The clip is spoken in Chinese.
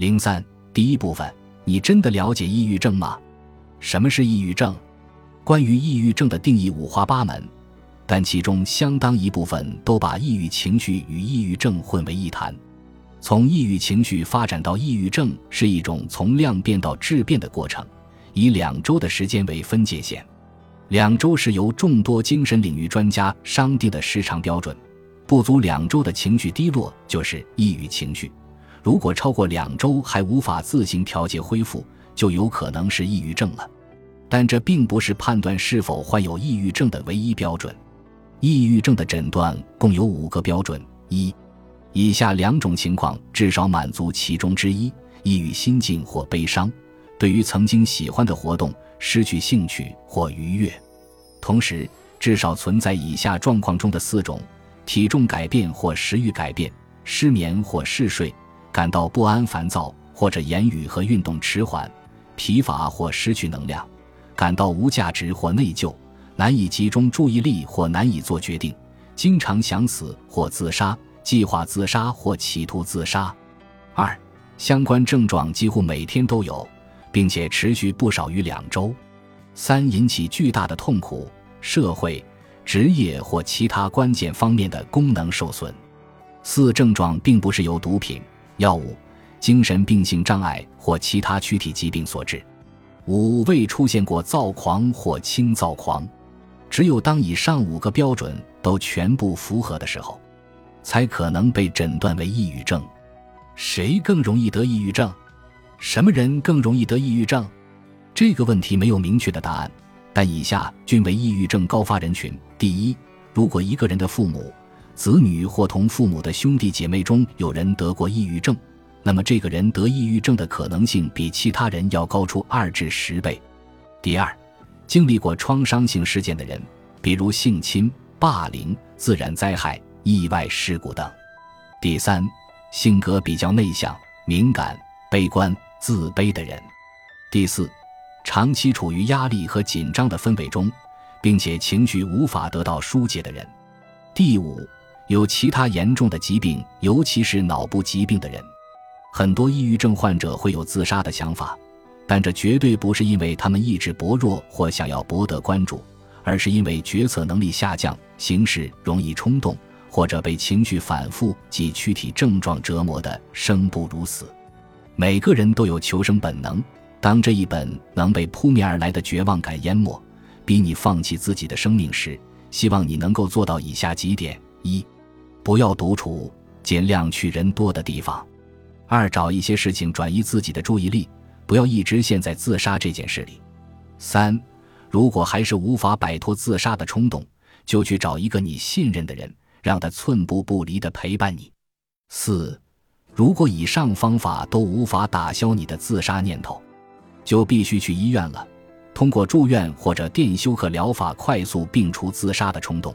零三第一部分，你真的了解抑郁症吗？什么是抑郁症？关于抑郁症的定义五花八门，但其中相当一部分都把抑郁情绪与抑郁症混为一谈。从抑郁情绪发展到抑郁症是一种从量变到质变的过程，以两周的时间为分界线。两周是由众多精神领域专家商定的时长标准，不足两周的情绪低落就是抑郁情绪，如果超过两周还无法自行调节恢复，就有可能是抑郁症了。但这并不是判断是否患有抑郁症的唯一标准。抑郁症的诊断共有五个标准：一、以下两种情况至少满足其中之一：抑郁心境或悲伤，对于曾经喜欢的活动。失去兴趣或愉悦，同时至少存在以下状况中的四种：体重改变或食欲改变，失眠或嗜睡，感到不安、烦躁或者言语和运动迟缓，疲乏或失去能量，感到无价值或内疚，难以集中注意力或难以做决定，经常想死或自杀，计划自杀或企图自杀。二、相关症状几乎每天都有。并且持续不少于两周。三、引起巨大的痛苦，社会、职业或其他关键方面的功能受损。四、症状并不是由毒品、药物、精神病性障碍或其他躯体疾病所致。五、未出现过躁狂或轻躁狂。只有当以上五个标准都全部符合的时候，才可能被诊断为抑郁症。谁更容易得抑郁症？什么人更容易得抑郁症？这个问题没有明确的答案，但以下均为抑郁症高发人群：第一，如果一个人的父母、子女或同父母的兄弟姐妹中有人得过抑郁症，那么这个人得抑郁症的可能性比其他人要高出二至十倍。第二，经历过创伤性事件的人，比如性侵、霸凌、自然灾害、意外事故等。第三，性格比较内向、敏感、悲观。自卑的人，第四，长期处于压力和紧张的氛围中，并且情绪无法得到疏解的人，第五，有其他严重的疾病，尤其是脑部疾病的人。很多抑郁症患者会有自杀的想法，但这绝对不是因为他们意志薄弱或想要博得关注，而是因为决策能力下降、行事容易冲动，或者被情绪反复及躯体症状折磨的生不如死。每个人都有求生本能，当这一本能被扑面而来的绝望感淹没，逼你放弃自己的生命时，希望你能够做到以下几点：一、不要独处，尽量去人多的地方；二、找一些事情转移自己的注意力，不要一直陷在自杀这件事里；三、如果还是无法摆脱自杀的冲动，就去找一个你信任的人，让他寸步不离的陪伴你；四。如果以上方法都无法打消你的自杀念头，就必须去医院了，通过住院或者电休克疗法快速病除自杀的冲动。